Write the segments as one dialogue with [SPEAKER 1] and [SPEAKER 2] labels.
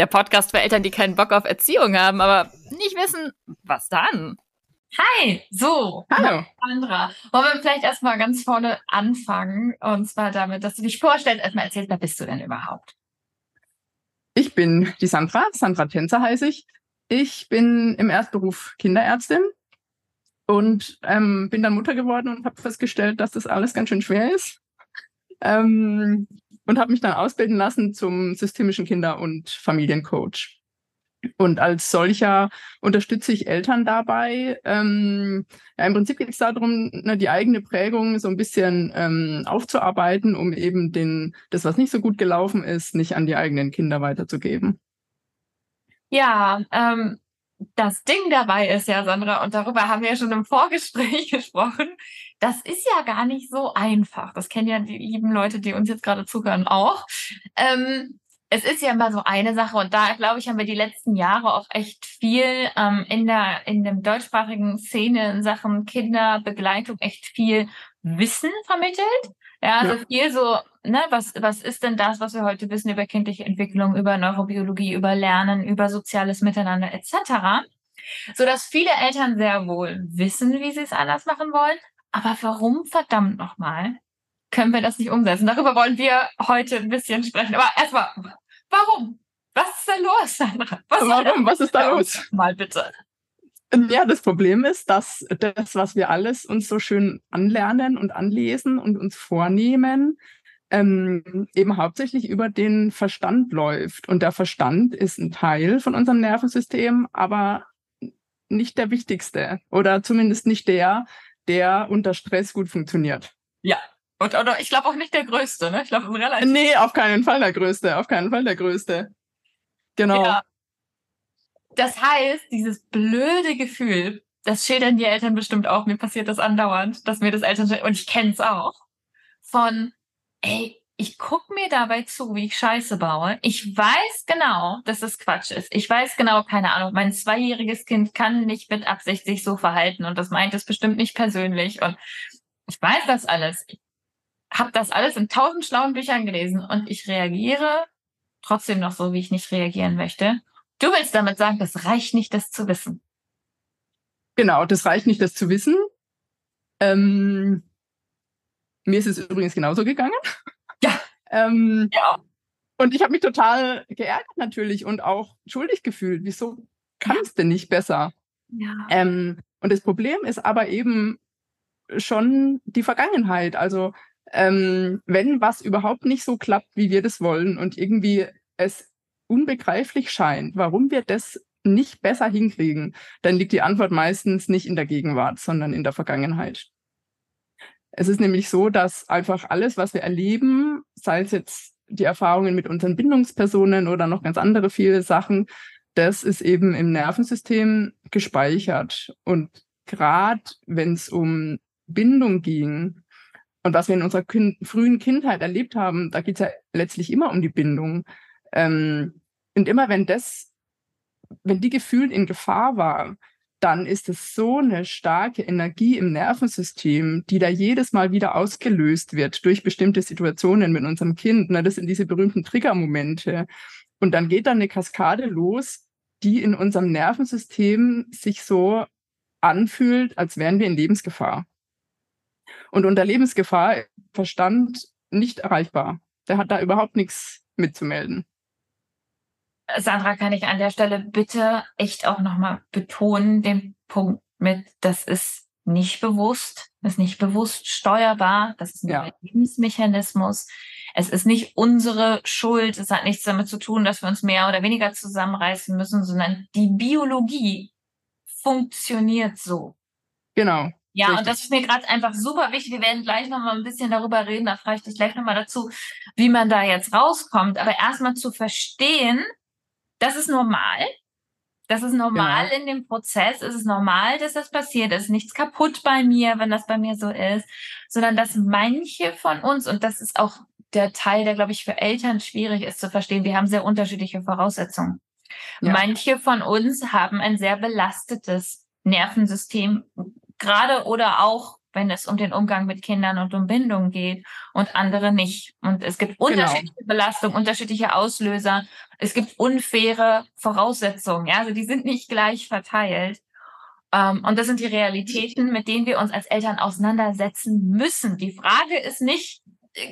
[SPEAKER 1] der Podcast für Eltern, die keinen Bock auf Erziehung haben, aber nicht wissen, was dann.
[SPEAKER 2] Hi, so.
[SPEAKER 1] Hallo.
[SPEAKER 2] Sandra. Wollen wir vielleicht erstmal ganz vorne anfangen? Und zwar damit, dass du dich vorstellst, erstmal erzählst, wer bist du denn überhaupt?
[SPEAKER 3] Ich bin die Sandra, Sandra Tänzer heiße ich. Ich bin im Erstberuf Kinderärztin und ähm, bin dann Mutter geworden und habe festgestellt, dass das alles ganz schön schwer ist. Ähm, und habe mich dann ausbilden lassen zum systemischen Kinder- und Familiencoach. Und als solcher unterstütze ich Eltern dabei. Ähm, ja, Im Prinzip geht es darum, ne, die eigene Prägung so ein bisschen ähm, aufzuarbeiten, um eben den, das, was nicht so gut gelaufen ist, nicht an die eigenen Kinder weiterzugeben.
[SPEAKER 2] Ja, ähm, das Ding dabei ist ja, Sandra, und darüber haben wir ja schon im Vorgespräch gesprochen, das ist ja gar nicht so einfach. Das kennen ja die lieben Leute, die uns jetzt gerade zuhören, auch. Ähm, es ist ja immer so eine Sache und da glaube ich haben wir die letzten Jahre auch echt viel ähm, in der in dem deutschsprachigen Szene in Sachen Kinderbegleitung echt viel Wissen vermittelt. Ja, also ja. viel so, ne, was was ist denn das, was wir heute wissen über kindliche Entwicklung, über Neurobiologie, über Lernen, über soziales Miteinander etc. So dass viele Eltern sehr wohl wissen, wie sie es anders machen wollen, aber warum verdammt nochmal können wir das nicht umsetzen? Darüber wollen wir heute ein bisschen sprechen. Aber erstmal, warum? Was ist da los, Sandra?
[SPEAKER 3] Was warum? Was ist da los?
[SPEAKER 2] Mal bitte.
[SPEAKER 3] Ja, das Problem ist, dass das, was wir alles uns so schön anlernen und anlesen und uns vornehmen, ähm, eben hauptsächlich über den Verstand läuft. Und der Verstand ist ein Teil von unserem Nervensystem, aber nicht der wichtigste oder zumindest nicht der, der unter Stress gut funktioniert.
[SPEAKER 2] Ja. Und oder ich glaube auch nicht der größte, ne? Ich glaube
[SPEAKER 3] relativ. Nee, auf keinen Fall der größte, auf keinen Fall der größte. Genau. Ja.
[SPEAKER 2] Das heißt, dieses blöde Gefühl, das schildern die Eltern bestimmt auch, mir passiert das andauernd, dass mir das Eltern und ich kenne es auch, von ey, ich guck mir dabei zu, wie ich Scheiße baue. Ich weiß genau, dass das Quatsch ist. Ich weiß genau, keine Ahnung, mein zweijähriges Kind kann nicht mit Absicht sich so verhalten und das meint es bestimmt nicht persönlich. Und ich weiß das alles. Ich habe das alles in tausend schlauen Büchern gelesen und ich reagiere trotzdem noch so, wie ich nicht reagieren möchte. Du willst damit sagen, das reicht nicht, das zu wissen.
[SPEAKER 3] Genau, das reicht nicht, das zu wissen. Ähm, mir ist es übrigens genauso gegangen. Ähm, ja. Und ich habe mich total geärgert natürlich und auch schuldig gefühlt. Wieso kann es denn nicht besser? Ja. Ähm, und das Problem ist aber eben schon die Vergangenheit. Also ähm, wenn was überhaupt nicht so klappt, wie wir das wollen und irgendwie es unbegreiflich scheint, warum wir das nicht besser hinkriegen, dann liegt die Antwort meistens nicht in der Gegenwart, sondern in der Vergangenheit. Es ist nämlich so, dass einfach alles, was wir erleben, sei es jetzt die Erfahrungen mit unseren Bindungspersonen oder noch ganz andere viele Sachen, das ist eben im Nervensystem gespeichert. Und gerade wenn es um Bindung ging und was wir in unserer frühen Kindheit erlebt haben, da geht es ja letztlich immer um die Bindung. Ähm, und immer wenn das, wenn die gefühlt in Gefahr war, dann ist es so eine starke Energie im Nervensystem, die da jedes Mal wieder ausgelöst wird durch bestimmte Situationen mit unserem Kind. Na, das sind diese berühmten Triggermomente. Und dann geht dann eine Kaskade los, die in unserem Nervensystem sich so anfühlt, als wären wir in Lebensgefahr. Und unter Lebensgefahr Verstand nicht erreichbar. Der hat da überhaupt nichts mitzumelden.
[SPEAKER 2] Sandra, kann ich an der Stelle bitte echt auch nochmal betonen, den Punkt mit, das ist nicht bewusst, das ist nicht bewusst steuerbar, das ist ein ja. Lebensmechanismus. Es ist nicht unsere Schuld, es hat nichts damit zu tun, dass wir uns mehr oder weniger zusammenreißen müssen, sondern die Biologie funktioniert so.
[SPEAKER 3] Genau.
[SPEAKER 2] Ja, Richtig. und das ist mir gerade einfach super wichtig. Wir werden gleich nochmal ein bisschen darüber reden, da frage ich dich gleich nochmal dazu, wie man da jetzt rauskommt. Aber erstmal zu verstehen, das ist normal. Das ist normal genau. in dem Prozess. Es ist normal, dass das passiert. Es ist nichts kaputt bei mir, wenn das bei mir so ist, sondern dass manche von uns, und das ist auch der Teil, der, glaube ich, für Eltern schwierig ist zu verstehen, wir haben sehr unterschiedliche Voraussetzungen. Ja. Manche von uns haben ein sehr belastetes Nervensystem, gerade oder auch wenn es um den Umgang mit Kindern und um Bindung geht und andere nicht. Und es gibt genau. unterschiedliche genau. Belastungen, unterschiedliche Auslöser. Es gibt unfaire Voraussetzungen. Ja, also die sind nicht gleich verteilt. Um, ähm, und das sind die Realitäten, mit denen wir uns als Eltern auseinandersetzen müssen. Die Frage ist nicht,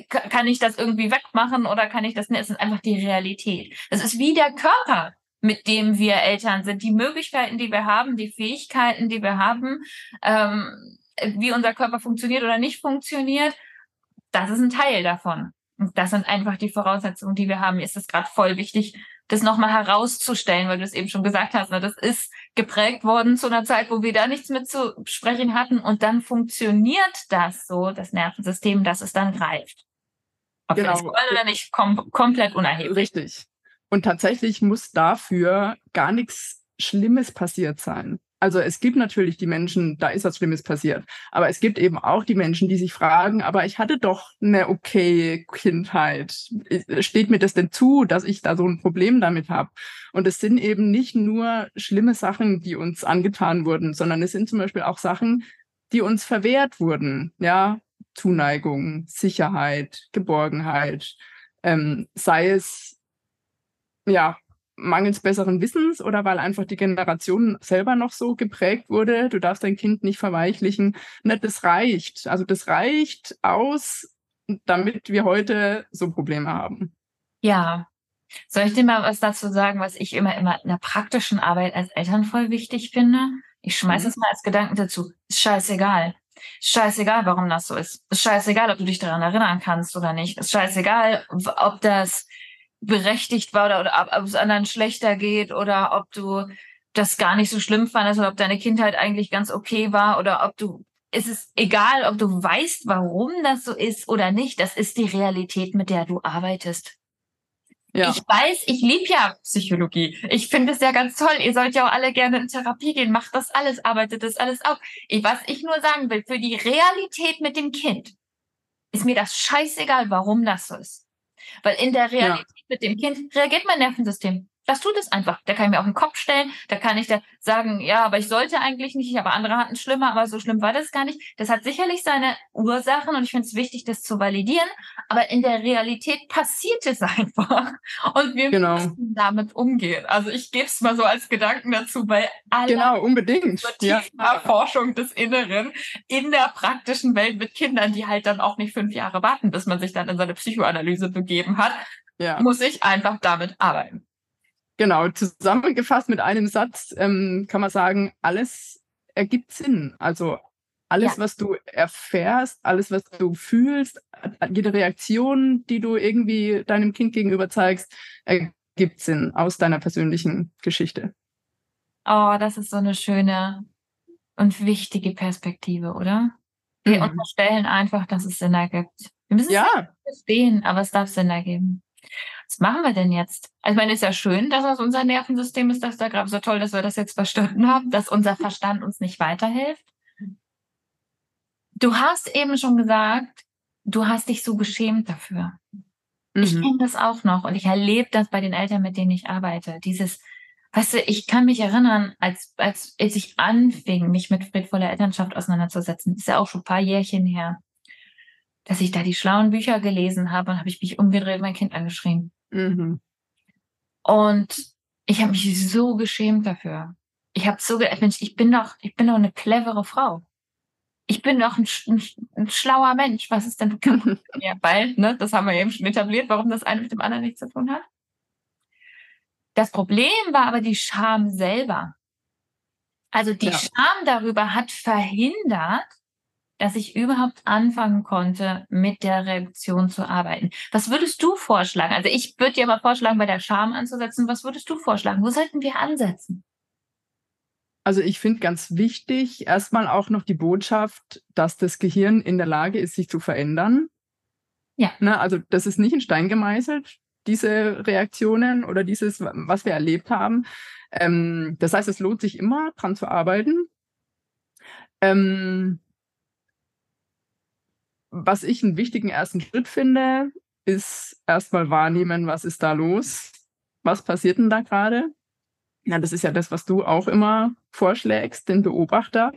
[SPEAKER 2] kann ich das irgendwie wegmachen oder kann ich das nicht? Es ist einfach die Realität. Es ist wie der Körper, mit dem wir Eltern sind. Die Möglichkeiten, die wir haben, die Fähigkeiten, die wir haben, ähm, wie unser Körper funktioniert oder nicht funktioniert, das ist ein Teil davon. Und das sind einfach die Voraussetzungen, die wir haben. Mir ist es gerade voll wichtig, das nochmal herauszustellen, weil du es eben schon gesagt hast. Ne? Das ist geprägt worden zu einer Zeit, wo wir da nichts mit zu sprechen hatten. Und dann funktioniert das so, das Nervensystem, dass es dann greift. Ob genau. wir das wollen oder nicht, kom komplett unerheblich.
[SPEAKER 3] Richtig. Und tatsächlich muss dafür gar nichts Schlimmes passiert sein. Also es gibt natürlich die Menschen, da ist was Schlimmes passiert. Aber es gibt eben auch die Menschen, die sich fragen, aber ich hatte doch eine okay Kindheit. Steht mir das denn zu, dass ich da so ein Problem damit habe? Und es sind eben nicht nur schlimme Sachen, die uns angetan wurden, sondern es sind zum Beispiel auch Sachen, die uns verwehrt wurden. Ja, Zuneigung, Sicherheit, Geborgenheit, ähm, sei es ja mangels besseren Wissens oder weil einfach die Generation selber noch so geprägt wurde, du darfst dein Kind nicht verweichlichen. Ne, das reicht. Also das reicht aus, damit wir heute so Probleme haben.
[SPEAKER 2] Ja. Soll ich dir mal was dazu sagen, was ich immer, immer in der praktischen Arbeit als Eltern voll wichtig finde? Ich schmeiße mhm. es mal als Gedanken dazu. Ist scheißegal. Ist scheißegal, warum das so ist. Ist scheißegal, ob du dich daran erinnern kannst oder nicht. Ist scheißegal, ob das berechtigt war oder, oder ob es anderen schlechter geht oder ob du das gar nicht so schlimm fandest oder ob deine Kindheit eigentlich ganz okay war oder ob du es ist egal, ob du weißt, warum das so ist oder nicht. Das ist die Realität, mit der du arbeitest. Ja. Ich weiß, ich liebe ja Psychologie. Ich finde es ja ganz toll. Ihr sollt ja auch alle gerne in Therapie gehen. Macht das alles, arbeitet das alles auf. Ich, was ich nur sagen will, für die Realität mit dem Kind ist mir das scheißegal, warum das so ist. Weil in der Realität. Mit dem Kind reagiert mein Nervensystem. Das tut es einfach. Da kann ich mir auf den Kopf stellen, da kann ich da sagen, ja, aber ich sollte eigentlich nicht, aber andere hatten schlimmer, aber so schlimm war das gar nicht. Das hat sicherlich seine Ursachen und ich finde es wichtig, das zu validieren, aber in der Realität passiert es einfach und wir genau. müssen damit umgehen. Also ich gebe es mal so als Gedanken dazu bei aller
[SPEAKER 3] genau, unbedingt.
[SPEAKER 2] Ja. Erforschung des Inneren in der praktischen Welt mit Kindern, die halt dann auch nicht fünf Jahre warten, bis man sich dann in seine Psychoanalyse begeben hat, ja. muss ich einfach damit arbeiten.
[SPEAKER 3] Genau, zusammengefasst mit einem Satz ähm, kann man sagen, alles ergibt Sinn. Also alles, ja. was du erfährst, alles, was du fühlst, jede Reaktion, die du irgendwie deinem Kind gegenüber zeigst, ergibt Sinn aus deiner persönlichen Geschichte.
[SPEAKER 2] Oh, das ist so eine schöne und wichtige Perspektive, oder? Wir mhm. unterstellen einfach, dass es Sinn ergibt. Wir müssen ja. es verstehen, aber es darf Sinn ergeben. Was machen wir denn jetzt? Also, ich meine, ist ja schön, dass das unser Nervensystem ist, dass da gerade so toll, dass wir das jetzt verstanden haben, dass unser Verstand uns nicht weiterhilft. Du hast eben schon gesagt, du hast dich so geschämt dafür. Mhm. Ich kenne das auch noch und ich erlebe das bei den Eltern, mit denen ich arbeite. Dieses, weißt du, ich kann mich erinnern, als, als, als ich anfing, mich mit friedvoller Elternschaft auseinanderzusetzen, ist ja auch schon ein paar Jährchen her, dass ich da die schlauen Bücher gelesen habe und habe ich mich umgedreht und mein Kind angeschrien. Mhm. Und ich habe mich so geschämt dafür. Ich habe so, Mensch, ich bin doch, ich bin doch eine clevere Frau ich bin doch ein, ein, ein, schlauer Mensch. Was ist denn mir? Weil, ne, das haben wir eben schon etabliert, warum das eine mit dem anderen nichts zu tun hat. Das Problem war aber die Scham selber. Also die ja. Scham darüber hat verhindert, dass ich überhaupt anfangen konnte, mit der Reaktion zu arbeiten. Was würdest du vorschlagen? Also ich würde dir mal vorschlagen, bei der Scham anzusetzen. Was würdest du vorschlagen? Wo sollten wir ansetzen?
[SPEAKER 3] Also ich finde ganz wichtig erstmal auch noch die Botschaft, dass das Gehirn in der Lage ist, sich zu verändern. Ja. Ne, also das ist nicht in Stein gemeißelt, diese Reaktionen oder dieses, was wir erlebt haben. Ähm, das heißt, es lohnt sich immer, dran zu arbeiten. Ähm, was ich einen wichtigen ersten Schritt finde, ist erstmal wahrnehmen, was ist da los? Was passiert denn da gerade? Ja, das ist ja das, was du auch immer vorschlägst, den Beobachter,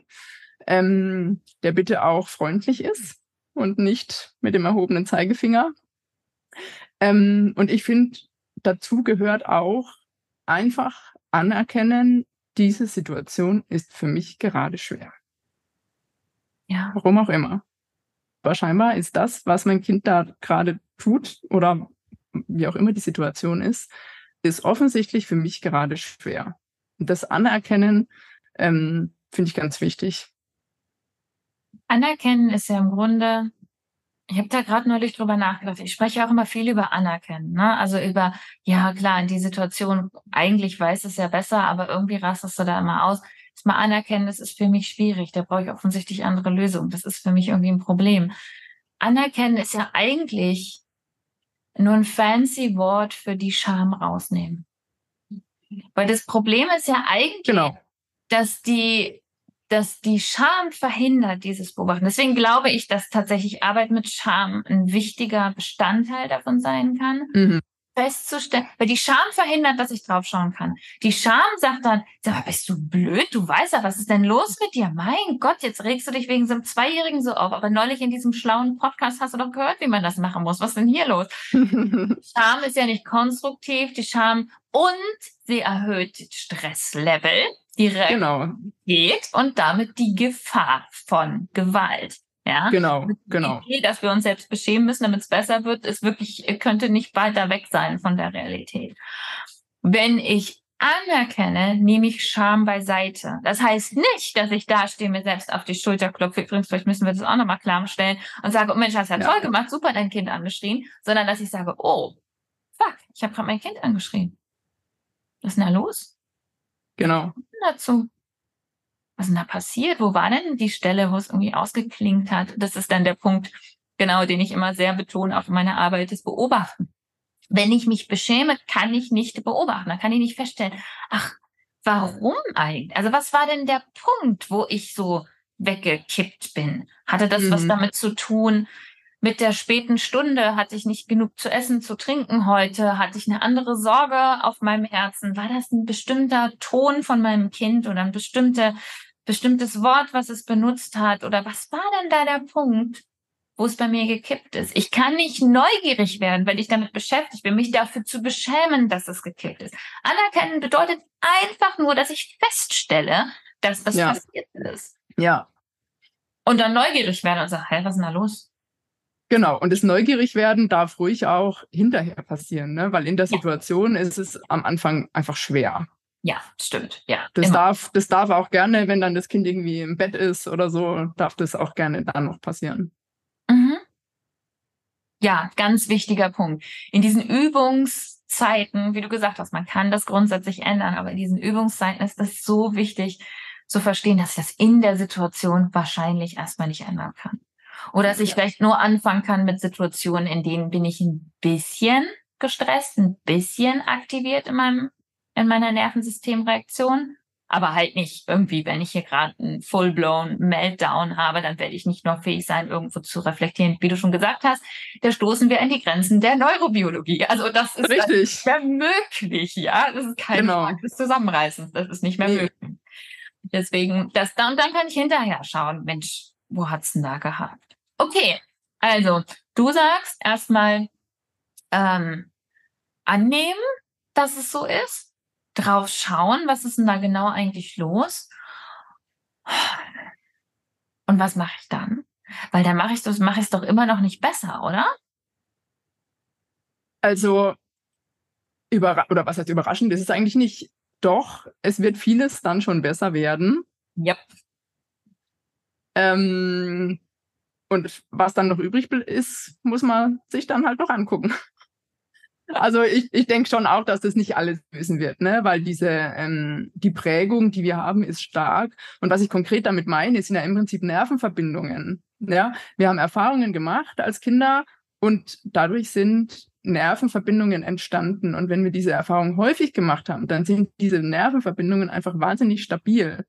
[SPEAKER 3] ähm, der bitte auch freundlich ist und nicht mit dem erhobenen Zeigefinger. Ähm, und ich finde, dazu gehört auch einfach anerkennen, diese Situation ist für mich gerade schwer. Ja. Warum auch immer. Aber scheinbar ist das, was mein Kind da gerade tut oder wie auch immer die Situation ist, ist offensichtlich für mich gerade schwer. Und das Anerkennen ähm, finde ich ganz wichtig.
[SPEAKER 2] Anerkennen ist ja im Grunde, ich habe da gerade neulich drüber nachgedacht. Ich spreche auch immer viel über Anerkennen. Ne? Also über, ja klar, in die Situation, eigentlich weiß es ja besser, aber irgendwie rastest du da immer aus. Das mal anerkennen, das ist für mich schwierig. Da brauche ich offensichtlich andere Lösungen. Das ist für mich irgendwie ein Problem. Anerkennen ist ja eigentlich nur ein fancy Wort für die Scham rausnehmen. Weil das Problem ist ja eigentlich, genau. dass die, dass die Scham verhindert dieses Beobachten. Deswegen glaube ich, dass tatsächlich Arbeit mit Scham ein wichtiger Bestandteil davon sein kann. Mhm festzustellen, weil die Scham verhindert, dass ich draufschauen kann. Die Scham sagt dann, sag mal, bist du blöd? Du weißt ja, was ist denn los mit dir? Mein Gott, jetzt regst du dich wegen so einem Zweijährigen so auf. Aber neulich in diesem schlauen Podcast hast du doch gehört, wie man das machen muss. Was ist denn hier los? Scham ist ja nicht konstruktiv, die Scham und sie erhöht Stresslevel, die genau. Genau. und damit die Gefahr von Gewalt. Ja,
[SPEAKER 3] genau, genau.
[SPEAKER 2] Die Idee, dass wir uns selbst beschämen müssen, damit es besser wird, ist wirklich, könnte nicht weiter weg sein von der Realität. Wenn ich anerkenne, nehme ich Scham beiseite. Das heißt nicht, dass ich da stehe, mir selbst auf die Schulter klopfe. Übrigens, vielleicht müssen wir das auch nochmal klarstellen und sage, oh Mensch, hast ja, ja toll gemacht, super dein Kind angeschrien, sondern dass ich sage, oh, fuck, ich habe gerade mein Kind angeschrien. Was ist denn da los?
[SPEAKER 3] Genau.
[SPEAKER 2] Dazu was ist denn da passiert? Wo war denn die Stelle, wo es irgendwie ausgeklingt hat? Das ist dann der Punkt, genau, den ich immer sehr betone auf meiner Arbeit, das Beobachten. Wenn ich mich beschäme, kann ich nicht beobachten. Dann kann ich nicht feststellen, ach, warum eigentlich? Also was war denn der Punkt, wo ich so weggekippt bin? Hatte das mhm. was damit zu tun, mit der späten Stunde hatte ich nicht genug zu essen, zu trinken heute, hatte ich eine andere Sorge auf meinem Herzen. War das ein bestimmter Ton von meinem Kind oder ein bestimmte bestimmtes Wort, was es benutzt hat? Oder was war denn da der Punkt, wo es bei mir gekippt ist? Ich kann nicht neugierig werden, wenn ich damit beschäftigt bin, mich dafür zu beschämen, dass es gekippt ist. Anerkennen bedeutet einfach nur, dass ich feststelle, dass das ja. passiert ist.
[SPEAKER 3] Ja.
[SPEAKER 2] Und dann neugierig werden und sagen, hey, was ist denn da los?
[SPEAKER 3] Genau, und das Neugierigwerden darf ruhig auch hinterher passieren, ne? weil in der Situation ja. ist es am Anfang einfach schwer.
[SPEAKER 2] Ja, stimmt. Ja.
[SPEAKER 3] Das darf, das darf auch gerne, wenn dann das Kind irgendwie im Bett ist oder so, darf das auch gerne dann noch passieren. Mhm.
[SPEAKER 2] Ja, ganz wichtiger Punkt. In diesen Übungszeiten, wie du gesagt hast, man kann das grundsätzlich ändern, aber in diesen Übungszeiten ist es so wichtig zu verstehen, dass ich das in der Situation wahrscheinlich erstmal nicht ändern kann. Oder dass ich ja. vielleicht nur anfangen kann mit Situationen, in denen bin ich ein bisschen gestresst, ein bisschen aktiviert in meinem, in meiner Nervensystemreaktion. Aber halt nicht irgendwie, wenn ich hier gerade einen full-blown Meltdown habe, dann werde ich nicht noch fähig sein, irgendwo zu reflektieren. Wie du schon gesagt hast, da stoßen wir an die Grenzen der Neurobiologie. Also das ist
[SPEAKER 3] Richtig.
[SPEAKER 2] nicht mehr möglich, ja. Das ist kein
[SPEAKER 3] Genau.
[SPEAKER 2] Frage des Zusammenreißens. Das ist nicht mehr
[SPEAKER 3] Nee.
[SPEAKER 2] möglich. Deswegen, das da und dann kann ich hinterher schauen, Mensch, wo hat's denn da gehakt? Okay, also du sagst erstmal ähm, annehmen, dass es so ist, drauf schauen, was ist denn da genau eigentlich los? Und was mache ich dann? Weil dann mache ich das, mache ich es doch immer noch nicht besser, oder?
[SPEAKER 3] Also, überra oder was heißt überraschend, ist es eigentlich nicht. Doch, es wird vieles dann schon besser werden.
[SPEAKER 2] Ja.
[SPEAKER 3] Ähm, und was dann noch übrig ist, muss man sich dann halt noch angucken. Also ich, ich denke schon auch, dass das nicht alles wissen wird, ne? Weil diese ähm, die Prägung, die wir haben, ist stark. Und was ich konkret damit meine, sind ja im Prinzip Nervenverbindungen. Ja, wir haben Erfahrungen gemacht als Kinder und dadurch sind Nervenverbindungen entstanden. Und wenn wir diese Erfahrung häufig gemacht haben, dann sind diese Nervenverbindungen einfach wahnsinnig stabil.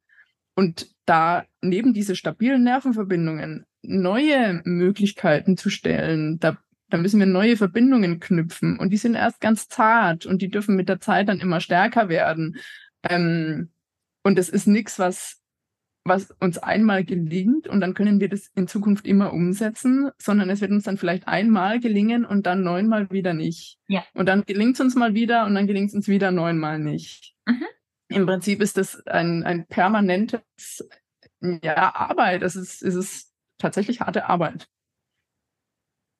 [SPEAKER 3] Und da neben diese stabilen Nervenverbindungen neue Möglichkeiten zu stellen, da, da müssen wir neue Verbindungen knüpfen. Und die sind erst ganz zart und die dürfen mit der Zeit dann immer stärker werden. Ähm, und es ist nichts, was, was uns einmal gelingt und dann können wir das in Zukunft immer umsetzen, sondern es wird uns dann vielleicht einmal gelingen und dann neunmal wieder nicht.
[SPEAKER 2] Ja.
[SPEAKER 3] Und dann gelingt es uns mal wieder und dann gelingt es uns wieder neunmal nicht.
[SPEAKER 2] Mhm.
[SPEAKER 3] Im Prinzip ist das ein, ein permanentes ja, Arbeit. Es ist, es ist tatsächlich harte Arbeit.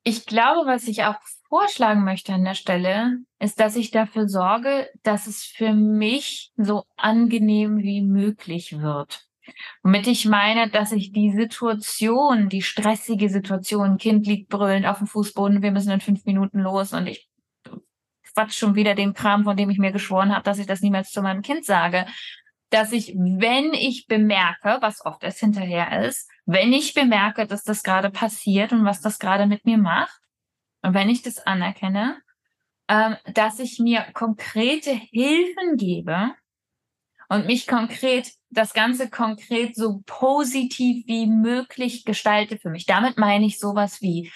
[SPEAKER 2] Ich glaube, was ich auch vorschlagen möchte an der Stelle, ist, dass ich dafür sorge, dass es für mich so angenehm wie möglich wird. Womit ich meine, dass ich die Situation, die stressige Situation, Kind liegt brüllend auf dem Fußboden, wir müssen in fünf Minuten los und ich quatsch schon wieder den Kram, von dem ich mir geschworen habe, dass ich das niemals zu meinem Kind sage, dass ich, wenn ich bemerke, was oft erst hinterher ist, wenn ich bemerke, dass das gerade passiert und was das gerade mit mir macht, und wenn ich das anerkenne, ähm, dass ich mir konkrete Hilfen gebe und mich konkret, das Ganze konkret so positiv wie möglich gestalte für mich. Damit meine ich sowas wie,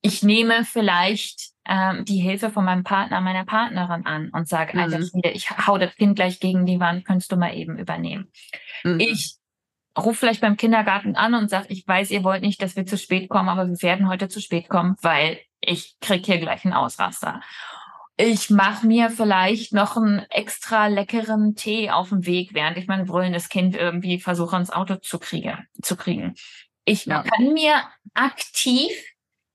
[SPEAKER 2] ich nehme vielleicht ähm, die Hilfe von meinem Partner, meiner Partnerin an und sage, Alter,
[SPEAKER 3] Mhm.
[SPEAKER 2] Schwede, ich hau das Kind gleich gegen die Wand, könntest du mal eben übernehmen.
[SPEAKER 3] Mhm.
[SPEAKER 2] Ich rufe vielleicht beim Kindergarten an und sage, ich weiß, ihr wollt nicht, dass wir zu spät kommen, aber wir werden heute zu spät kommen, weil ich krieg hier gleich einen Ausraster. Ich mache mir vielleicht noch einen extra leckeren Tee auf dem Weg, während ich mein brüllendes Kind irgendwie versuche, ins Auto zu, kriege, zu kriegen. Ich
[SPEAKER 3] Ja.
[SPEAKER 2] kann mir aktiv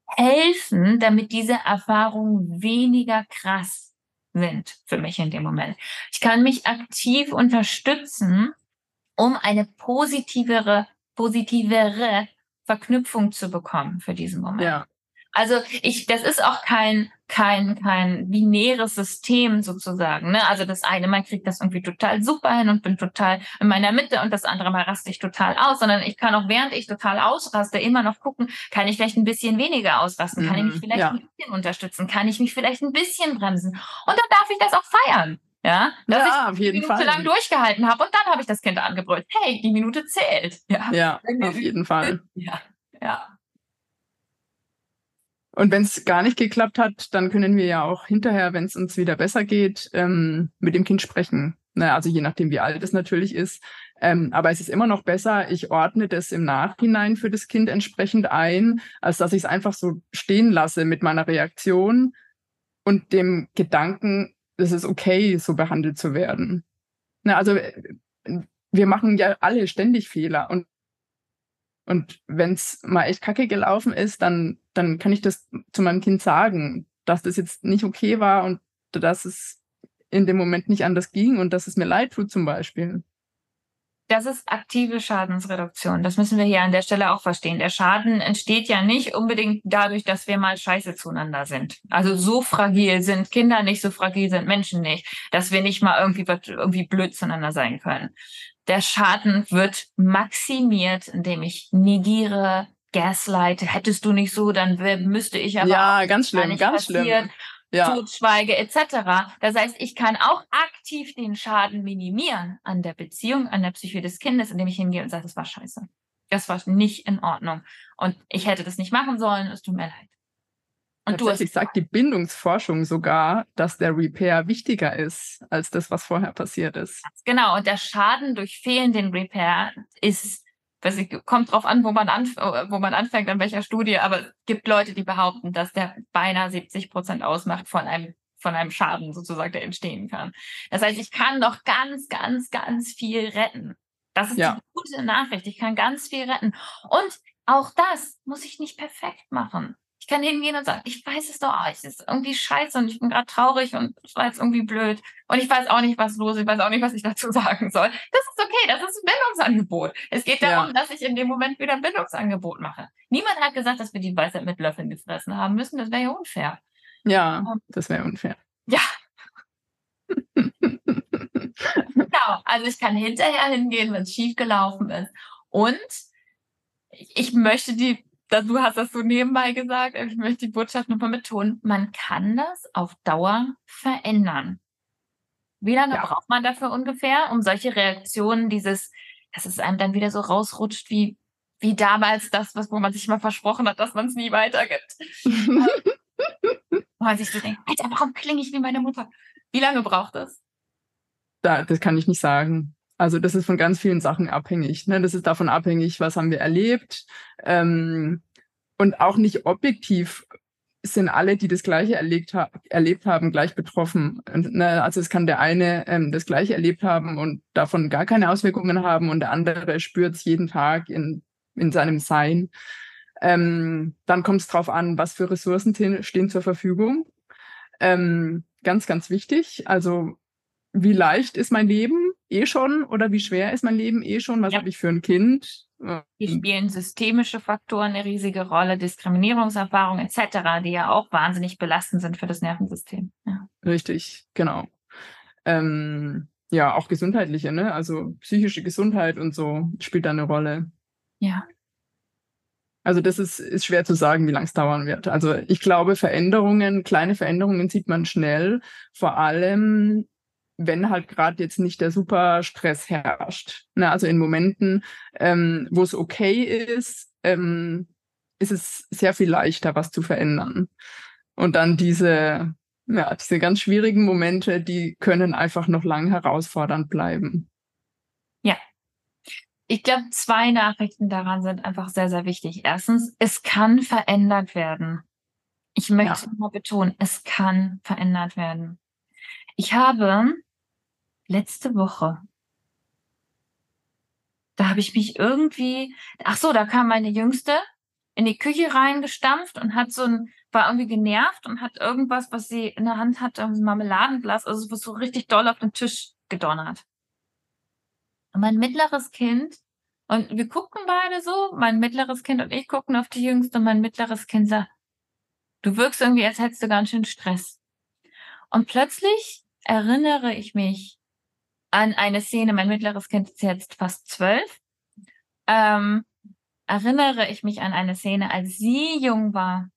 [SPEAKER 2] helfen, damit diese Erfahrungen weniger krass sind für mich in dem Moment. Ich kann mich aktiv unterstützen, um eine positivere, positivere Verknüpfung zu bekommen für diesen Moment.
[SPEAKER 3] ja.
[SPEAKER 2] Also ich, das ist auch kein kein kein binäres System sozusagen. Ne? Also das eine Mal kriegt das irgendwie total super hin und bin total in meiner Mitte und das andere Mal raste ich total aus, sondern ich kann auch während ich total ausraste immer noch gucken, kann ich vielleicht ein bisschen weniger ausrasten, kann ich mich
[SPEAKER 3] Mhm,
[SPEAKER 2] vielleicht
[SPEAKER 3] ja.
[SPEAKER 2] ein bisschen unterstützen, kann ich mich vielleicht ein bisschen bremsen und dann darf ich das auch feiern. Ja, dass ich
[SPEAKER 3] Ja, auf jeden
[SPEAKER 2] Minute lang
[SPEAKER 3] Fall.
[SPEAKER 2] durchgehalten habe und dann habe ich das Kind angebrüllt. Hey, die Minute zählt. Ja,
[SPEAKER 3] Ja, auf jeden Fall.
[SPEAKER 2] ja, ja.
[SPEAKER 3] Und wenn es gar nicht geklappt hat, dann können wir ja auch hinterher, wenn es uns wieder besser geht, ähm, mit dem Kind sprechen. Na, also je nachdem, wie alt es natürlich ist. Ähm, aber es ist immer noch besser, ich ordne das im Nachhinein für das Kind entsprechend ein, als dass ich es einfach so stehen lasse mit meiner Reaktion und dem Gedanken, es ist okay, so behandelt zu werden. Na, also äh, wir machen ja alle ständig Fehler und und wenn es mal echt kacke gelaufen ist, dann, dann kann ich das zu meinem Kind sagen, dass das jetzt nicht okay war und dass es in dem Moment nicht anders ging und dass es mir leid tut zum Beispiel.
[SPEAKER 2] Das ist aktive Schadensreduktion. Das müssen wir hier an der Stelle auch verstehen. Der Schaden entsteht ja nicht unbedingt dadurch, dass wir mal scheiße zueinander sind. Also so fragil sind Kinder nicht, so fragil sind Menschen nicht, dass wir nicht mal irgendwie, irgendwie blöd zueinander sein können. Der Schaden wird maximiert, indem ich negiere, gaslight. Hättest du nicht so, dann müsste ich aber
[SPEAKER 3] ja, ganz schlimm, ganz
[SPEAKER 2] passiert.
[SPEAKER 3] schlimm.
[SPEAKER 2] Ja. totschweige etc. Das heißt, ich kann auch aktiv den Schaden minimieren an der Beziehung, an der Psyche des Kindes, indem ich hingehe und sage, das war scheiße. Das war nicht in Ordnung. Und ich hätte das nicht machen sollen, es tut mir leid.
[SPEAKER 3] Und Tatsächlich sagt die Bindungsforschung sogar, dass der Repair wichtiger ist als das, was vorher passiert ist.
[SPEAKER 2] Genau, und der Schaden durch fehlenden Repair ist, weiß ich, kommt drauf an, wo man, anf wo man anfängt, an welcher Studie, aber es gibt Leute, die behaupten, dass der beinahe 70 Prozent ausmacht von einem von einem Schaden sozusagen, der entstehen kann. Das heißt, ich kann doch ganz, ganz, ganz viel retten. Das ist ja. die gute Nachricht. Ich kann ganz viel retten. Und auch das muss ich nicht perfekt machen. Ich kann hingehen und sagen, ich weiß es doch, oh, es ist irgendwie scheiße und ich bin gerade traurig und es war jetzt irgendwie blöd. Und ich weiß auch nicht, was los ist, ich weiß auch nicht, was ich dazu sagen soll. Das ist okay, das ist ein Bildungsangebot. Es geht darum, ja. dass ich in dem Moment wieder ein Bildungsangebot mache. Niemand hat gesagt, dass wir die Weisheit mit Löffeln gefressen haben müssen. Das wäre ja unfair.
[SPEAKER 3] Ja, ähm, das wäre unfair.
[SPEAKER 2] Ja. genau, also ich kann hinterher hingehen, wenn es schief gelaufen ist. Und ich möchte die du hast das so nebenbei gesagt, ich möchte die Botschaft nochmal betonen, man kann das auf Dauer verändern. Wie lange ja. braucht man dafür ungefähr, um solche Reaktionen, dieses, dass es einem dann wieder so rausrutscht, wie, wie damals das, was, wo man sich mal versprochen hat, dass man es nie weitergibt. wo man sich so denkt, Alter, warum klinge ich wie meine Mutter? Wie lange braucht es?
[SPEAKER 3] Da, das kann ich nicht sagen. Also das ist von ganz vielen Sachen abhängig. Ne? Das ist davon abhängig, was haben wir erlebt. Ähm, und auch nicht objektiv sind alle, die das Gleiche erlebt, ha erlebt haben, gleich betroffen. Und, ne, also es kann der eine ähm, das Gleiche erlebt haben und davon gar keine Auswirkungen haben und der andere spürt es jeden Tag in, in seinem Sein. Ähm, dann kommt es drauf an, was für Ressourcen stehen zur Verfügung. Ähm, ganz, ganz wichtig. Also wie leicht ist mein Leben eh schon oder wie schwer ist mein Leben eh schon? Was ja. habe ich für ein Kind?
[SPEAKER 2] Hier spielen systemische Faktoren eine riesige Rolle, Diskriminierungserfahrungen etc., die ja auch wahnsinnig belastend sind für das Nervensystem. Ja.
[SPEAKER 3] Richtig, genau. Ähm, ja, auch gesundheitliche, ne? Also psychische Gesundheit und so spielt da eine Rolle.
[SPEAKER 2] Ja.
[SPEAKER 3] Also das ist, ist schwer zu sagen, wie lange es dauern wird. Also ich glaube, Veränderungen, kleine Veränderungen sieht man schnell, vor allem wenn halt gerade jetzt nicht der super Stress herrscht. Ne? Also in Momenten, ähm, wo es okay ist, ähm, ist es sehr viel leichter, was zu verändern. Und dann diese, ja, diese ganz schwierigen Momente, die können einfach noch lang herausfordernd bleiben.
[SPEAKER 2] Ja. Ich glaube, zwei Nachrichten daran sind einfach sehr, sehr wichtig. Erstens, es kann verändert werden. Ich möchte ja. mal betonen, es kann verändert werden. Ich habe letzte Woche. Da habe ich mich irgendwie, ach so, da kam meine Jüngste in die Küche reingestampft und hat so ein, war irgendwie genervt und hat irgendwas, was sie in der Hand hatte, ein Marmeladenglas, also was so richtig doll auf den Tisch gedonnert. Und mein mittleres Kind, und wir gucken beide so, mein mittleres Kind und ich gucken auf die Jüngste und mein mittleres Kind sagt, du wirkst irgendwie, als hättest du ganz schön Stress. Und plötzlich erinnere ich mich an eine Szene, mein mittleres Kind ist jetzt fast zwölf, ähm, erinnere ich mich an eine Szene, als sie jung war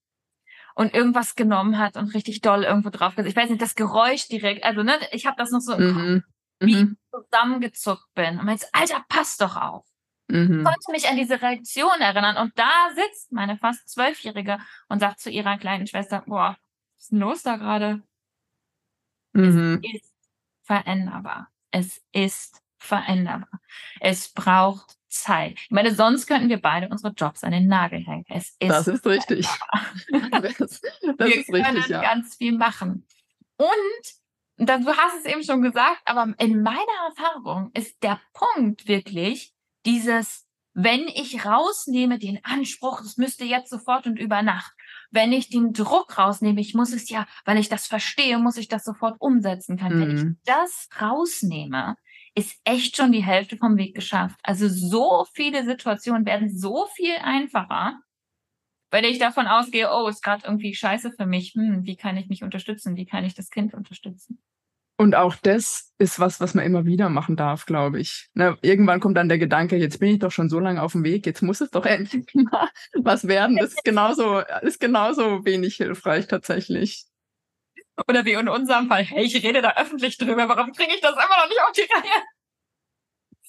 [SPEAKER 2] und irgendwas genommen hat und richtig doll irgendwo drauf. Ich weiß nicht, das Geräusch direkt, also ne, ich habe das noch so im mhm. Kopf, wie mhm. ich zusammengezuckt bin und meinte, Alter, pass doch auf. Mhm. Ich konnte mich an diese Reaktion erinnern und da sitzt meine fast zwölfjährige und sagt zu ihrer kleinen Schwester, boah, was ist denn los da gerade? Mhm. Es ist veränderbar. Es ist veränderbar. Es braucht Zeit. Ich meine, sonst könnten wir beide unsere Jobs an den Nagel hängen. Es ist
[SPEAKER 3] das ist richtig.
[SPEAKER 2] das, das wir ist können richtig, ja. ganz viel machen. Und das, du hast es eben schon gesagt, aber in meiner Erfahrung ist der Punkt wirklich dieses, wenn ich rausnehme den Anspruch, es müsste jetzt sofort und über Nacht, wenn ich den Druck rausnehme, ich muss es ja, weil ich das verstehe, muss ich das sofort umsetzen können. Mhm. Wenn ich mhm. das rausnehme, ist echt schon die Hälfte vom Weg geschafft. Also so viele Situationen werden so viel einfacher, weil ich davon ausgehe, oh, ist gerade irgendwie scheiße für mich. Hm, wie kann ich mich unterstützen? Wie kann ich das Kind unterstützen?
[SPEAKER 3] Und auch das ist was, was man immer wieder machen darf, glaube ich. Ne, irgendwann kommt dann der Gedanke, jetzt bin ich doch schon so lange auf dem Weg, jetzt muss es doch endlich mal was werden. Das ist genauso, ist genauso wenig hilfreich tatsächlich.
[SPEAKER 2] Oder wie in unserem Fall, hey, ich rede da öffentlich drüber, warum kriege ich das immer noch nicht auf die Reihe?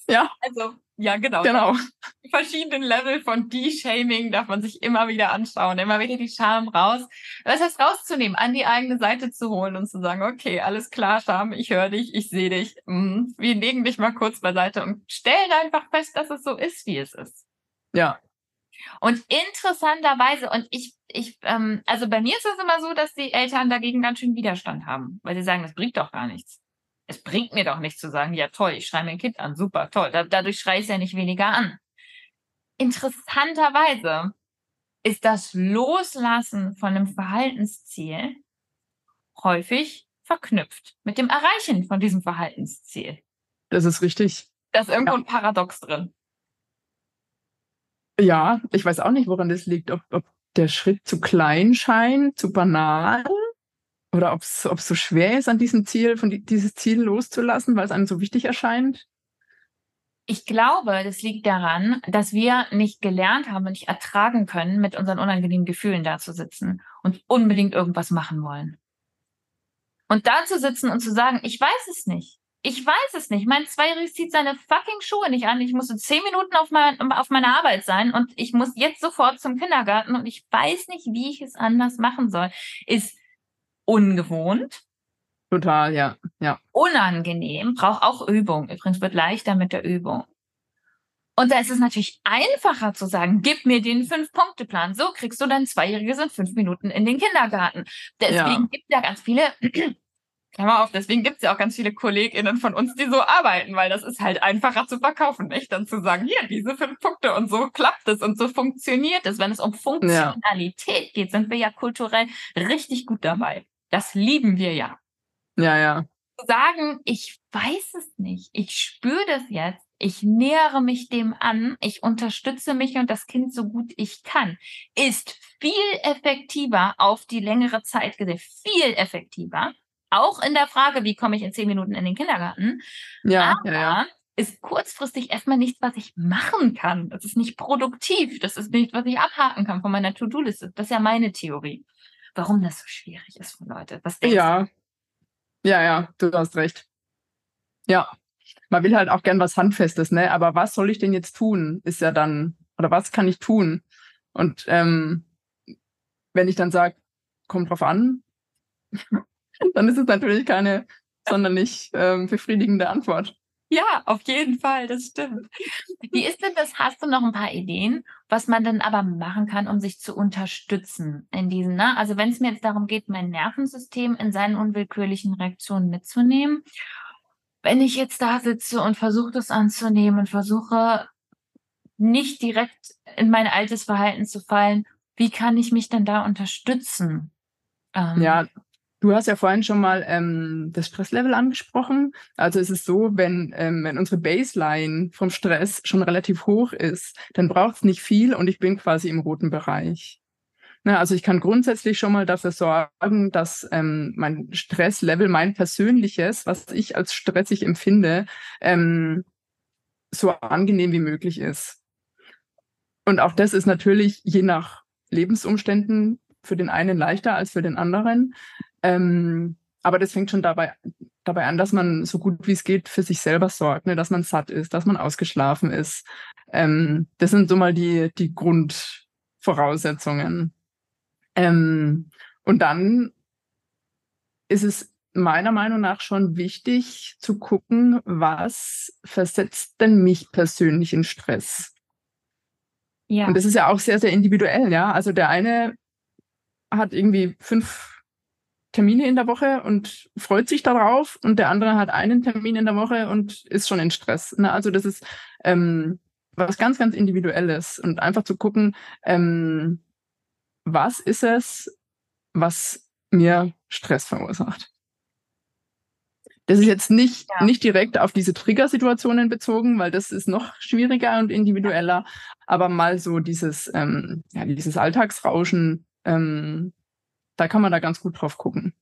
[SPEAKER 3] Ja.
[SPEAKER 2] Also, ja, genau.
[SPEAKER 3] Genau.
[SPEAKER 2] Die verschiedenen Level von De-Shaming darf man sich immer wieder anschauen, immer wieder die Scham raus. Das heißt, rauszunehmen, an die eigene Seite zu holen und zu sagen, okay, alles klar, Scham, ich höre dich, ich sehe dich. Mhm. Wir legen dich mal kurz beiseite und stellen einfach fest, dass es so ist, wie es ist.
[SPEAKER 3] Ja.
[SPEAKER 2] Und interessanterweise, und ich, ich, ähm, also bei mir ist es immer so, dass die Eltern dagegen ganz schön Widerstand haben, weil sie sagen, das bringt doch gar nichts es bringt mir doch nichts zu sagen, ja toll, ich schreie mein Kind an, super, toll. Da, dadurch schreie ich es ja nicht weniger an. Interessanterweise ist das Loslassen von einem Verhaltensziel häufig verknüpft mit dem Erreichen von diesem Verhaltensziel.
[SPEAKER 3] Das ist richtig.
[SPEAKER 2] Da ist irgendwo ja. ein Paradox drin.
[SPEAKER 3] Ja, ich weiß auch nicht, woran das liegt. Ob, ob der Schritt zu klein scheint, zu banal oder ob es so schwer ist, an diesem Ziel, von die, dieses Ziel loszulassen, weil es einem so wichtig erscheint?
[SPEAKER 2] Ich glaube, das liegt daran, dass wir nicht gelernt haben und nicht ertragen können, mit unseren unangenehmen Gefühlen da zu sitzen und unbedingt irgendwas machen wollen. Und da zu sitzen und zu sagen, ich weiß es nicht. Ich weiß es nicht. Mein Zweijähriges zieht seine fucking Schuhe nicht an. Ich muss in zehn Minuten auf, mein, auf meiner Arbeit sein und ich muss jetzt sofort zum Kindergarten und ich weiß nicht, wie ich es anders machen soll. Ist ungewohnt.
[SPEAKER 3] Total, ja, ja.
[SPEAKER 2] Unangenehm, braucht auch Übung. Übrigens wird leichter mit der Übung. Und da ist es natürlich einfacher zu sagen, gib mir den Fünf-Punkte-Plan. So kriegst du dein Zweijähriges in fünf Minuten in den Kindergarten. Deswegen ja. gibt es ja ganz viele, Klammer auf, deswegen gibt es ja auch ganz viele KollegInnen von uns, die so arbeiten, weil das ist halt einfacher zu verkaufen, nicht? Dann zu sagen, hier, diese fünf Punkte und so klappt es und so funktioniert es. Wenn es um Funktionalität ja. geht, sind wir ja kulturell richtig gut dabei. Das lieben wir ja.
[SPEAKER 3] Ja, ja.
[SPEAKER 2] Sagen, ich weiß es nicht, ich spüre das jetzt, ich nähere mich dem an, ich unterstütze mich und das Kind so gut ich kann, ist viel effektiver auf die längere Zeit gesehen, viel effektiver. Auch in der Frage, wie komme ich in zehn Minuten in den Kindergarten.
[SPEAKER 3] Ja, Aber ja, ja.
[SPEAKER 2] ist kurzfristig erstmal nichts, was ich machen kann. Das ist nicht produktiv. Das ist nicht, was ich abhaken kann von meiner To-Do-Liste. Das ist ja meine Theorie warum das so schwierig ist für Leute. Was denkst
[SPEAKER 3] ja. Du? Ja, ja, du hast recht. Ja. Man will halt auch gern was Handfestes, ne? Aber was soll ich denn jetzt tun? Ist ja dann, oder was kann ich tun? Und ähm, wenn ich dann sage, kommt drauf an, dann ist es natürlich keine sonderlich ähm, befriedigende Antwort.
[SPEAKER 2] Ja, auf jeden Fall, das stimmt. Wie ist denn das? Hast du noch ein paar Ideen, was man dann aber machen kann, um sich zu unterstützen in diesen, ne? Also wenn es mir jetzt darum geht, mein Nervensystem in seinen unwillkürlichen Reaktionen mitzunehmen, wenn ich jetzt da sitze und versuche das anzunehmen und versuche nicht direkt in mein altes Verhalten zu fallen, wie kann ich mich denn da unterstützen?
[SPEAKER 3] Ähm, ja, Du hast ja vorhin schon mal ähm, das Stresslevel angesprochen. Also es ist so, wenn, ähm, wenn unsere Baseline vom Stress schon relativ hoch ist, dann braucht es nicht viel und ich bin quasi im roten Bereich. Na, also ich kann grundsätzlich schon mal dafür sorgen, dass ähm, mein Stresslevel, mein persönliches, was ich als stressig empfinde, ähm, so angenehm wie möglich ist. Und auch das ist natürlich je nach Lebensumständen für den einen leichter als für den anderen. Ähm, aber das fängt schon dabei, dabei an, dass man so gut wie es geht für sich selber sorgt, ne? dass man satt ist, dass man ausgeschlafen ist. Ähm, das sind so mal die, die Grundvoraussetzungen. Ähm, und dann ist es meiner Meinung nach schon wichtig zu gucken, was versetzt denn mich persönlich in Stress? Ja. Und das ist ja auch sehr, sehr individuell, ja. Also der eine hat irgendwie fünf Termine in der Woche und freut sich darauf und der andere hat einen Termin in der Woche und ist schon in Stress. Ne? Also das ist ähm, was ganz, ganz Individuelles und einfach zu gucken, ähm, was ist es, was mir Stress verursacht. Das ist jetzt nicht, ja. nicht direkt auf diese Triggersituationen bezogen, weil das ist noch schwieriger und individueller, aber mal so dieses, ähm, ja, dieses Alltagsrauschen, ähm, da kann man da ganz gut drauf gucken.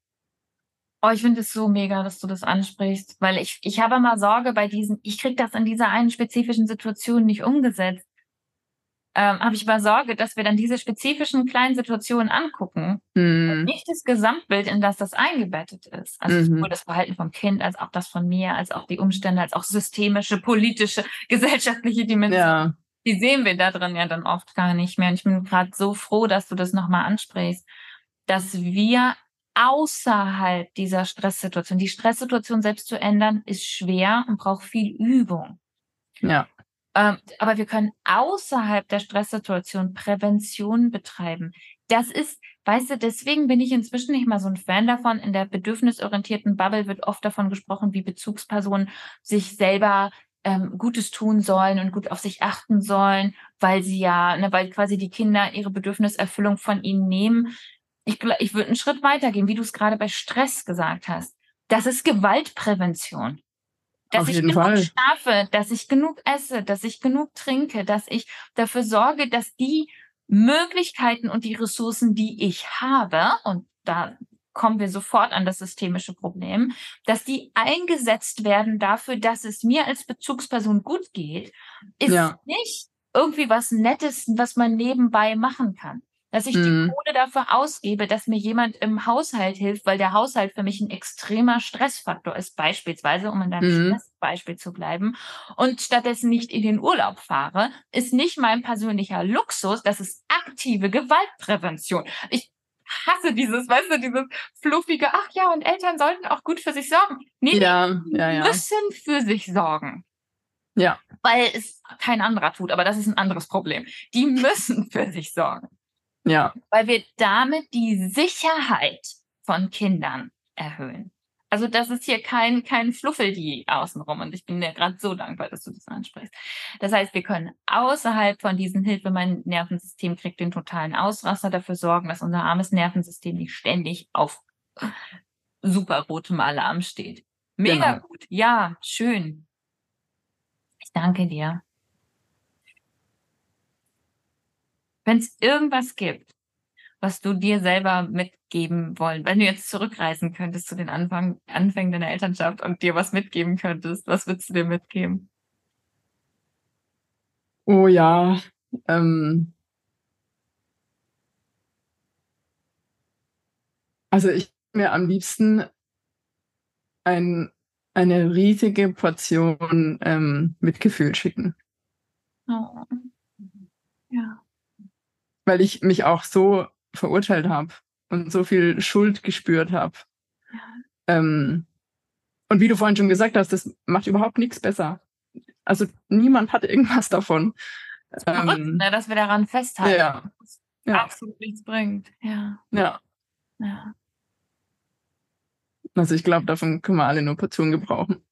[SPEAKER 2] Oh, ich finde es so mega, dass du das ansprichst, weil ich, ich habe immer Sorge bei diesen, ich kriege das in dieser einen spezifischen Situation nicht umgesetzt. ähm, habe ich aber Sorge, dass wir dann diese spezifischen kleinen Situationen angucken
[SPEAKER 3] Mhm.
[SPEAKER 2] und nicht das Gesamtbild, in das das eingebettet ist. Also
[SPEAKER 3] Mhm.
[SPEAKER 2] sowohl das Verhalten vom Kind, als auch das von mir, als auch die Umstände, als auch systemische, politische, gesellschaftliche Dimensionen.
[SPEAKER 3] Ja.
[SPEAKER 2] Die sehen wir da drin ja dann oft gar nicht mehr. Und ich bin gerade so froh, dass du das nochmal ansprichst, dass wir außerhalb dieser Stresssituation, die Stresssituation selbst zu ändern, ist schwer und braucht viel Übung.
[SPEAKER 3] Ja.
[SPEAKER 2] Ähm, aber wir können außerhalb der Stresssituation Prävention betreiben. Das ist, weißt du, deswegen bin ich inzwischen nicht mal so ein Fan davon. In der bedürfnisorientierten Bubble wird oft davon gesprochen, wie Bezugspersonen sich selber ähm, Gutes tun sollen und gut auf sich achten sollen, weil sie ja, ne, weil quasi die Kinder ihre Bedürfniserfüllung von ihnen nehmen. Ich, ich würde einen Schritt weitergehen, wie du es gerade bei Stress gesagt hast. Das ist Gewaltprävention. Dass
[SPEAKER 3] Auf
[SPEAKER 2] ich genug
[SPEAKER 3] Fall.
[SPEAKER 2] schlafe, dass ich genug esse, dass ich genug trinke, dass ich dafür sorge, dass die Möglichkeiten und die Ressourcen, die ich habe, und da kommen wir sofort an das systemische Problem, dass die eingesetzt werden dafür, dass es mir als Bezugsperson gut geht, ist
[SPEAKER 3] Ja.
[SPEAKER 2] nicht irgendwie was Nettes, was man nebenbei machen kann. Dass ich die
[SPEAKER 3] Mhm.
[SPEAKER 2] Kohle dafür ausgebe, dass mir jemand im Haushalt hilft, weil der Haushalt für mich ein extremer Stressfaktor ist, beispielsweise, um in deinem
[SPEAKER 3] Mhm.
[SPEAKER 2] Stressbeispiel zu bleiben, und stattdessen nicht in den Urlaub fahre, ist nicht mein persönlicher Luxus, das ist aktive Gewaltprävention. Ich hasse dieses, weißt du, dieses fluffige, ach ja, und Eltern sollten auch gut für sich sorgen. Nee,
[SPEAKER 3] Ja,
[SPEAKER 2] die
[SPEAKER 3] ja, ja.
[SPEAKER 2] müssen für sich sorgen.
[SPEAKER 3] Ja.
[SPEAKER 2] Weil es kein anderer tut, aber das ist ein anderes Problem. Die müssen für sich sorgen
[SPEAKER 3] Ja.
[SPEAKER 2] weil wir damit die Sicherheit von Kindern erhöhen. Also das ist hier kein, kein Fluffel, die außenrum. Und ich bin dir gerade so dankbar, dass du das ansprichst. Das heißt, wir können außerhalb von diesen Hilfe, mein Nervensystem kriegt den totalen Ausraster, dafür sorgen, dass unser armes Nervensystem nicht ständig auf super rotem Alarm steht. Mega
[SPEAKER 3] Genau.
[SPEAKER 2] gut. Ja, schön. Ich danke dir. Wenn es irgendwas gibt, was du dir selber mitgeben wollen, wenn du jetzt zurückreisen könntest zu den Anfang, Anfängen deiner Elternschaft und dir was mitgeben könntest, was würdest du dir mitgeben?
[SPEAKER 3] Oh ja. Ähm, also ich mir am liebsten ein, eine riesige Portion ähm, Mitgefühl schicken,
[SPEAKER 2] Oh. Ja.
[SPEAKER 3] Weil ich mich auch so verurteilt habe und so viel Schuld gespürt habe. Ähm, und wie du vorhin schon gesagt hast, das macht überhaupt nichts besser. Also niemand hat irgendwas davon.
[SPEAKER 2] Verrückt,
[SPEAKER 3] Ähm,
[SPEAKER 2] ne, dass wir daran festhalten.
[SPEAKER 3] ja, ja.
[SPEAKER 2] Absolut nichts bringt. Ja.
[SPEAKER 3] ja.
[SPEAKER 2] ja.
[SPEAKER 3] Also ich glaube, davon können wir alle nur Portionen gebrauchen.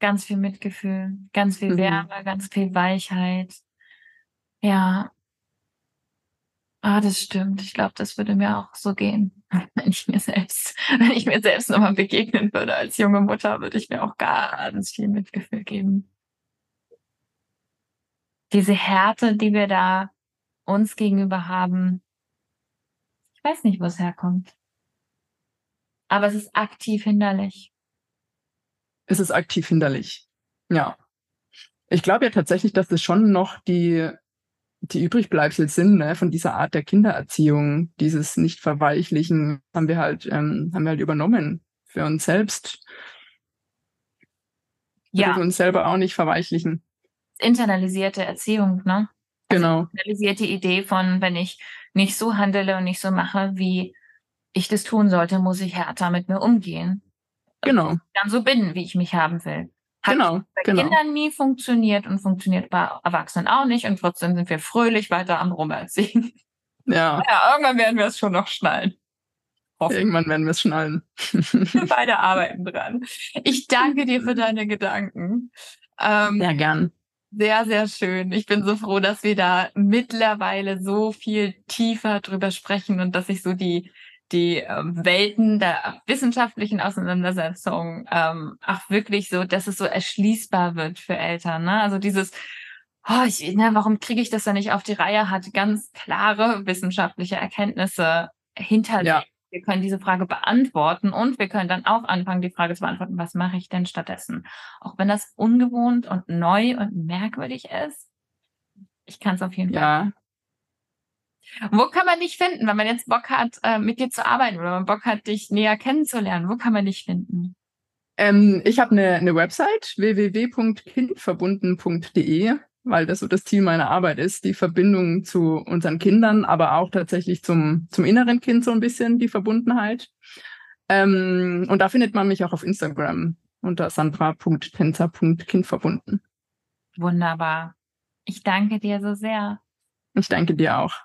[SPEAKER 2] Ganz viel Mitgefühl, ganz viel
[SPEAKER 3] Mhm.
[SPEAKER 2] Wärme, ganz viel Weichheit. Ja. Ah, das stimmt. Ich glaube, das würde mir auch so gehen. Wenn ich mir selbst, wenn ich mir selbst nochmal begegnen würde als junge Mutter, würde ich mir auch ganz viel Mitgefühl geben. Diese Härte, die wir da uns gegenüber haben, ich weiß nicht, wo es herkommt. Aber es ist aktiv hinderlich.
[SPEAKER 3] Es ist aktiv hinderlich. Ja. Ich glaube ja tatsächlich, dass das schon noch die, die Übrigbleibsel sind ne, von dieser Art der Kindererziehung, dieses Nicht-Verweichlichen, haben wir halt, ähm, haben wir halt übernommen für uns selbst. Wir
[SPEAKER 2] Ja,
[SPEAKER 3] dürfen uns selber auch nicht verweichlichen.
[SPEAKER 2] internalisierte Erziehung, ne?
[SPEAKER 3] Genau.
[SPEAKER 2] Internalisierte Idee von, wenn ich nicht so handele und nicht so mache, wie ich das tun sollte, muss ich härter mit mir umgehen.
[SPEAKER 3] Genau.
[SPEAKER 2] Dann so bin, wie ich mich haben will. Hat
[SPEAKER 3] Genau.
[SPEAKER 2] bei
[SPEAKER 3] Genau.
[SPEAKER 2] Kindern nie funktioniert und funktioniert bei Erwachsenen auch nicht und trotzdem sind wir fröhlich weiter am Rumerziehen.
[SPEAKER 3] Ja.
[SPEAKER 2] Ja, irgendwann werden wir es schon noch schnallen. Hoffen.
[SPEAKER 3] Irgendwann werden wir es schnallen.
[SPEAKER 2] Wir beide arbeiten dran. Ich danke dir für deine Gedanken. Ähm,
[SPEAKER 3] Sehr gern.
[SPEAKER 2] Sehr, sehr schön. Ich bin so froh, dass wir da mittlerweile so viel tiefer drüber sprechen und dass ich so die, die ähm, Welten der wissenschaftlichen Auseinandersetzung ähm, auch wirklich so, dass es so erschließbar wird für Eltern. Ne? Also dieses, oh, ich, ne, warum kriege ich das da nicht auf die Reihe, hat ganz klare wissenschaftliche Erkenntnisse hinter
[SPEAKER 3] Ja.
[SPEAKER 2] Wir können diese Frage beantworten und wir können dann auch anfangen, die Frage zu beantworten, was mache ich denn stattdessen? Auch wenn das ungewohnt und neu und merkwürdig ist, Ich kann es auf jeden Fall. Wo kann man dich finden, wenn man jetzt Bock hat, äh, mit dir zu arbeiten oder man Bock hat, dich näher kennenzulernen? Wo kann man dich finden?
[SPEAKER 3] Ähm, ich habe eine, eine Website www.kindverbunden.de, weil das so das Ziel meiner Arbeit ist, die Verbindung zu unseren Kindern, aber auch tatsächlich zum, zum inneren Kind so ein bisschen, die Verbundenheit. Ähm, und da findet man mich auch auf Instagram unter sandra.tänzer.kindverbunden.
[SPEAKER 2] Wunderbar. Ich danke dir so sehr.
[SPEAKER 3] Ich danke dir auch.